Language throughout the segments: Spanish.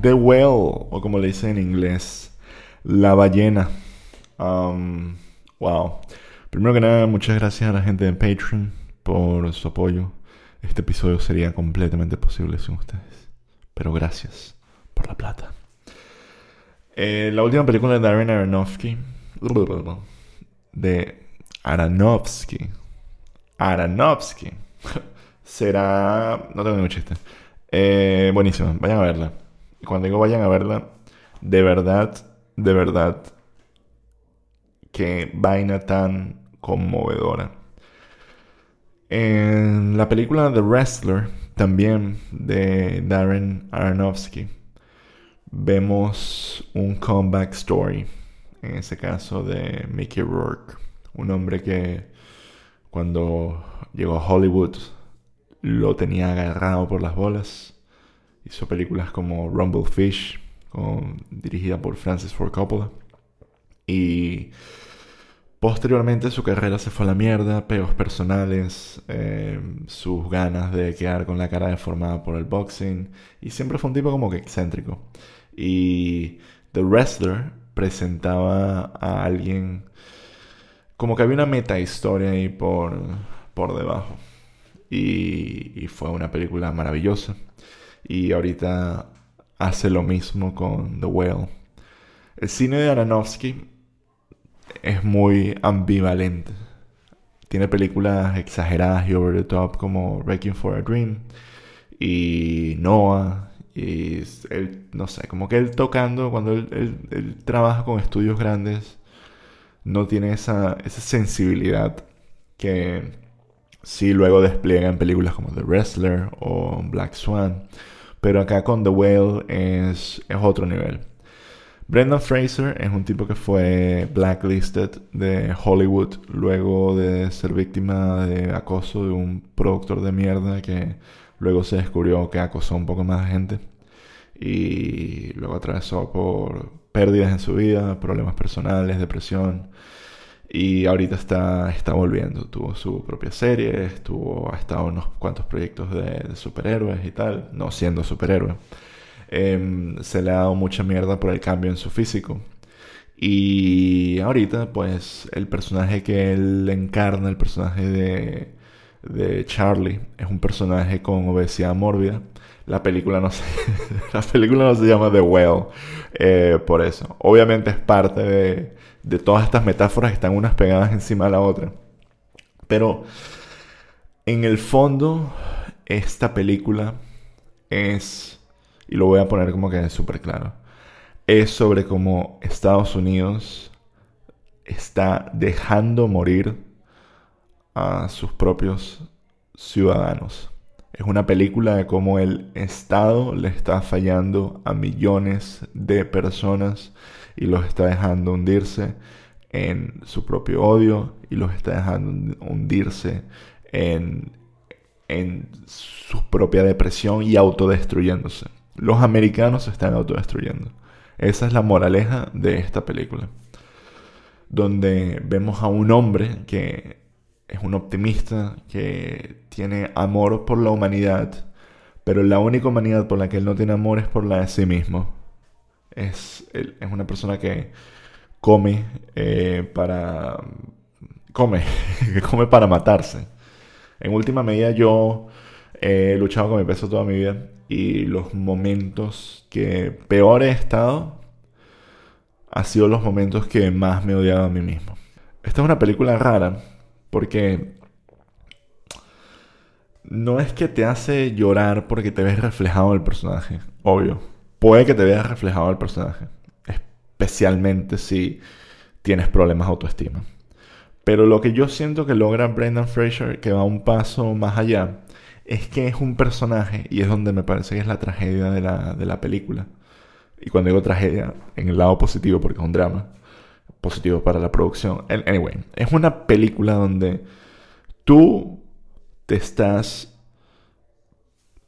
The Whale, o como le dice en inglés, La Ballena. Um, wow. Primero que nada, muchas gracias a la gente de Patreon por su apoyo. Este episodio sería completamente posible sin ustedes. Pero gracias por la plata. Eh, la última película de Darren Aronofsky. De Aronofsky. Aronofsky. Será. No tengo ningún chiste. Eh, buenísima. Vayan a verla. Cuando digo vayan a verla, de verdad, de verdad, qué vaina tan conmovedora. En la película The Wrestler, también de Darren Aronofsky, vemos un comeback story, en ese caso de Mickey Rourke, un hombre que cuando llegó a Hollywood lo tenía agarrado por las bolas. Hizo películas como Rumble Fish, dirigida por Francis Ford Coppola. Y Posteriormente su carrera se fue a la mierda, peos personales, eh, sus ganas de quedar con la cara deformada por el boxing y siempre fue un tipo como que excéntrico. Y The Wrestler presentaba a alguien como que había una meta historia ahí por, por debajo. Y, y fue una película maravillosa. Y ahorita hace lo mismo con The Whale. El cine de Aronofsky es muy ambivalente. Tiene películas exageradas y over the top como Wrecking for a Dream y Noah. Y él, no sé, como que él tocando, cuando él, trabaja con estudios grandes, no tiene esa, esa sensibilidad que sí luego despliega en películas como The Wrestler o Black Swan. Pero acá con The Whale es, es otro nivel. Brendan Fraser es un tipo que fue blacklisted de Hollywood luego de ser víctima de acoso de un productor de mierda que luego se descubrió que acosó un poco más de gente y luego atravesó por pérdidas en su vida, problemas personales, depresión y ahorita está, está volviendo. Tuvo su propia serie, estuvo, ha estado en unos cuantos proyectos de, superhéroes y tal, no siendo superhéroe. Em, se le ha dado mucha mierda por el cambio en su físico. Y ahorita, pues, el personaje que él encarna, el personaje de, de Charlie, es un personaje con obesidad mórbida. La película no se, la película no se llama The Well eh, por eso. Obviamente es parte de, de todas estas metáforas que están unas pegadas encima de la otra. Pero en el fondo, esta película es y lo voy a poner como que súper claro, es sobre cómo Estados Unidos está dejando morir a sus propios ciudadanos. Es una película de cómo el Estado le está fallando a millones de personas y los está dejando hundirse en su propio odio y los está dejando hundirse en, en su propia depresión y autodestruyéndose. Los americanos se están autodestruyendo. Esa es la moraleja de esta película. Donde vemos a un hombre que es un optimista, que tiene amor por la humanidad, pero la única humanidad por la que él no tiene amor es por la de sí mismo. Es, es una persona que come eh, para... come, que come para matarse. En última medida yo he luchado con mi peso toda mi vida y los momentos que peor he estado han sido los momentos que más me he odiado a mí mismo. Esta es una película rara porque no es que te hace llorar porque te ves reflejado en el personaje, obvio. Puede que te veas reflejado en el personaje, especialmente si tienes problemas de autoestima. Pero lo que yo siento que logra Brendan Fraser, que va un paso más allá, es que es un personaje, y es donde me parece que es la tragedia de la, película. Y cuando digo tragedia, en el lado positivo, porque es un drama, positivo para la producción. Anyway, es una película donde tú te estás.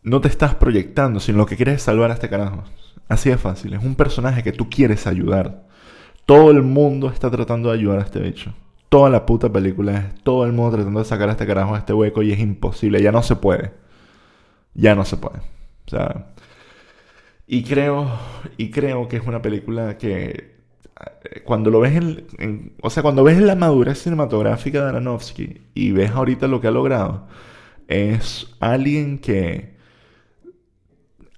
No te estás proyectando, sino lo que quieres es salvar a este carajo. Así de fácil. Es un personaje que tú quieres ayudar. Todo el mundo está tratando de ayudar a este bicho toda la puta película es todo el mundo tratando de sacar a este carajo a este hueco y es imposible, ya no se puede. Ya no se puede. O sea, Y creo, y creo que es una película que cuando lo ves en, o sea, cuando ves la madurez cinematográfica de Aronofsky y ves ahorita lo que ha logrado, es alguien que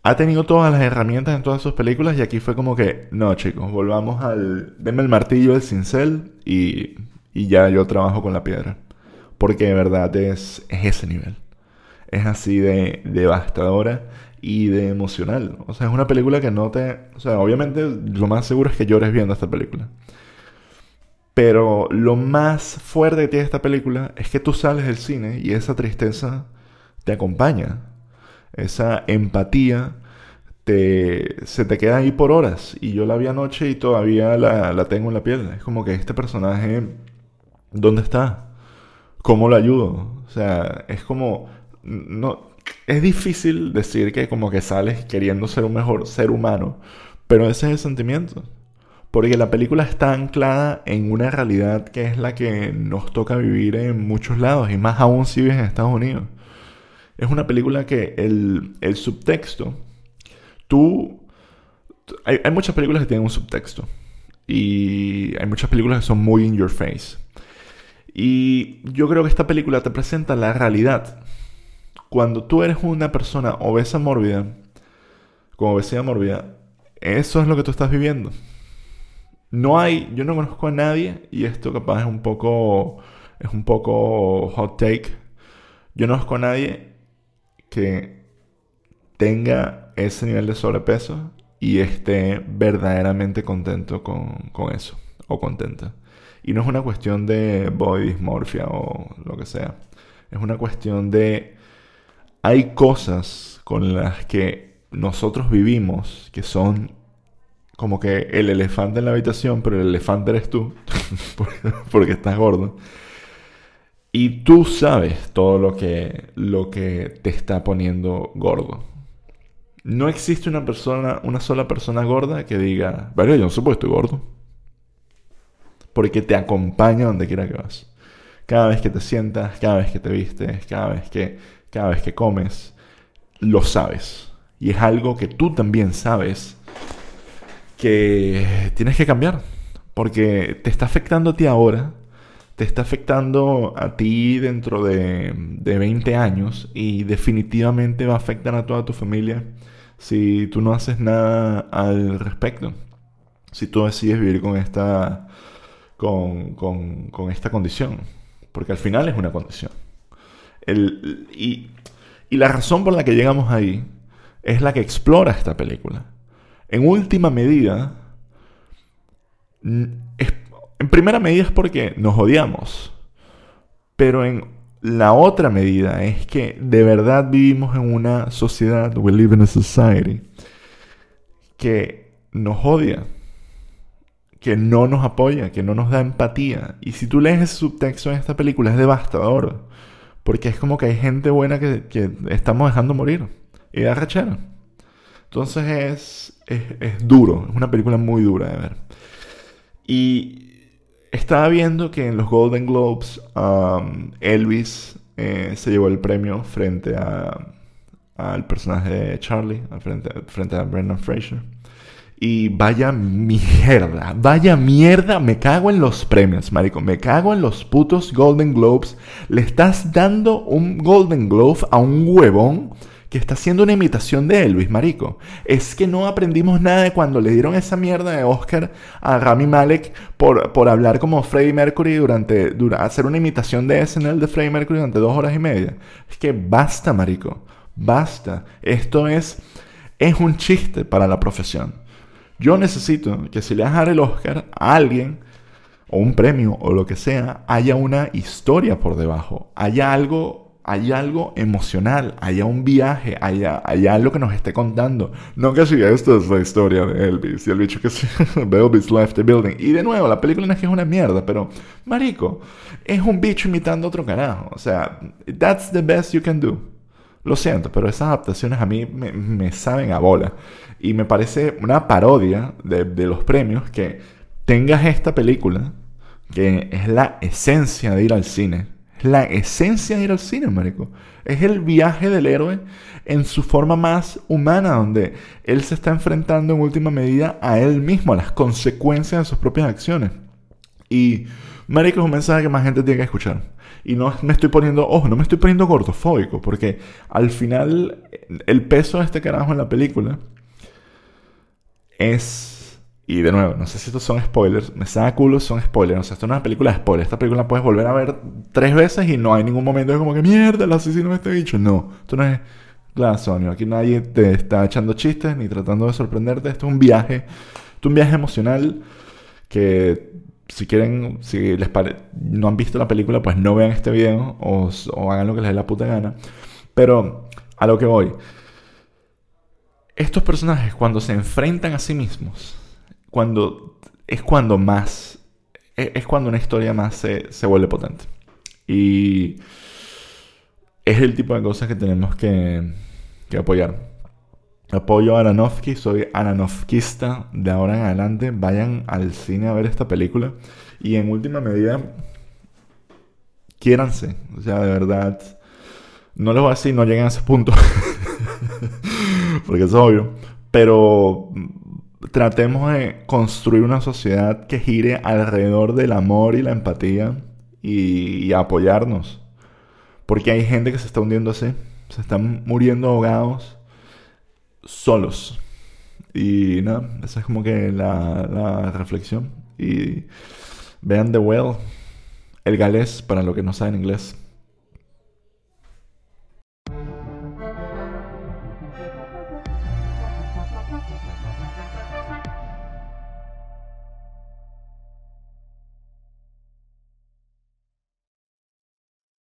ha tenido todas las herramientas en todas sus películas y aquí fue como que, no chicos, volvamos al, denme el martillo, el cincel y, y ya yo trabajo con la piedra. Porque de verdad es, es ese nivel. Es así de devastadora y de emocional. O sea, es una película que no te... O sea, obviamente lo más seguro es que llores viendo esta película. Pero lo más fuerte que tiene esta película es que tú sales del cine y esa tristeza te acompaña. Esa empatía te, se te queda ahí por horas. Y yo la vi anoche y todavía la, la tengo en la piel. Es como que este personaje, ¿dónde está? ¿Cómo lo ayudo? O sea, es como... No, es difícil decir que como que sales queriendo ser un mejor ser humano, pero ese es el sentimiento. Porque la película está anclada en una realidad que es la que nos toca vivir en muchos lados, y más aún si vives en Estados Unidos. Es una película que el, subtexto, tú... Hay muchas películas que tienen un subtexto. Y hay muchas películas que son muy in your face. Y yo creo que esta película te presenta la realidad cuando tú eres una persona obesa mórbida, con obesidad mórbida, eso es lo que tú estás viviendo. No hay, yo no conozco a nadie, y esto capaz es un poco, es un poco hot take. Yo no conozco a nadie que tenga ese nivel de sobrepeso y esté verdaderamente contento con, con eso, o contenta. Y no es una cuestión de body dysmorphia o lo que sea. Es una cuestión de hay cosas con las que nosotros vivimos que son como que el elefante en la habitación, pero el elefante eres tú, porque estás gordo. Y tú sabes todo lo que, lo que te está poniendo gordo. No existe una persona, una sola persona gorda que diga, vale, yo no qué estoy gordo. Porque te acompaña donde quiera que vas. Cada vez que te sientas, cada vez que te vistes, cada vez que cada vez que comes, lo sabes. Y es algo que tú también sabes que tienes que cambiar. Porque te está afectando a ti ahora, te está afectando a ti dentro de, de 20 años y definitivamente va a afectar a toda tu familia si tú no haces nada al respecto. Si tú decides vivir con esta, con, con, con esta condición. Porque al final es una condición y, la razón por la que llegamos ahí es la que explora esta película. En última medida, en primera medida es porque nos odiamos, pero en la otra medida es que de verdad vivimos en una sociedad, we live in a society, que nos odia, que no nos apoya, que no nos da empatía. Y si tú lees ese subtexto en esta película es devastador. Porque es como que hay gente buena que, estamos dejando morir. Y da rachera. Entonces es, es, duro. Es una película muy dura de ver. Y estaba viendo que en los Golden Globes um, Elvis eh, se llevó el premio frente a al personaje de Charlie, frente, frente a Brendan Fraser. Y vaya mierda, vaya mierda, me cago en los premios, marico, me cago en los putos Golden Globes. Le estás dando un Golden Globe a un huevón que está haciendo una imitación de Elvis, marico. Es que no aprendimos nada de cuando le dieron esa mierda de Oscar a Rami Malek por, por hablar como Freddie Mercury durante, durante, hacer una imitación de SNL de Freddie Mercury durante dos horas y media. Es que basta, marico, basta. Esto es, es un chiste para la profesión. Yo necesito que si le vas el Oscar a alguien, o un premio, o lo que sea, haya una historia por debajo, haya algo, haya algo emocional, haya un viaje, haya, haya algo que nos esté contando. No que si esto es la historia de Elvis, y el bicho que sí, Elvis left the building. Y de nuevo, la película no es que es una mierda, pero, marico, es un bicho imitando a otro carajo. O sea, that's the best you can do. Lo siento, pero esas adaptaciones a mí me, saben a bola. Y me parece una parodia de, los premios que tengas esta película, que es la esencia de ir al cine, Es la esencia de ir al cine, marico. Es el viaje del héroe en su forma más humana, donde él se está enfrentando en última medida a él mismo, a las consecuencias de sus propias acciones. Y, marico, es un mensaje que más gente tiene que escuchar. Y no me estoy poniendo, ojo, no me estoy poniendo gordofóbico, porque al final el peso de este carajo en la película es y de nuevo, no sé si estos son spoilers. Me saca culo, son spoilers. No sé, esto no es una película de spoilers. Esta película la puedes volver a ver tres veces y no hay ningún momento de como que mierda, el asesino de este bicho. No, esto no es Glass Aquí nadie te está echando chistes ni tratando de sorprenderte. Esto es un viaje. Esto es un viaje emocional que si quieren, si les no han visto la película, pues no vean este video o, o hagan lo que les dé la puta gana. Pero a lo que voy. Estos personajes cuando se enfrentan a sí mismos cuando es cuando más, e, es, cuando una historia más se, se, vuelve potente. Y es el tipo de cosas que tenemos que, que apoyar. Apoyo a Aronofsky, soy Aronofskista de ahora en adelante. Vayan al cine a ver esta película. Y en última medida, quiéranse. O sea, de verdad, no les voy a decir no lleguen a ese punto. Porque es obvio. Pero tratemos de construir una sociedad que gire alrededor del amor y la empatía y, apoyarnos. Porque hay gente que se está hundiendo así, se están muriendo ahogados solos. Y nada, esa es como que la, la reflexión. Y vean The Well, el galés, para lo que no saben inglés.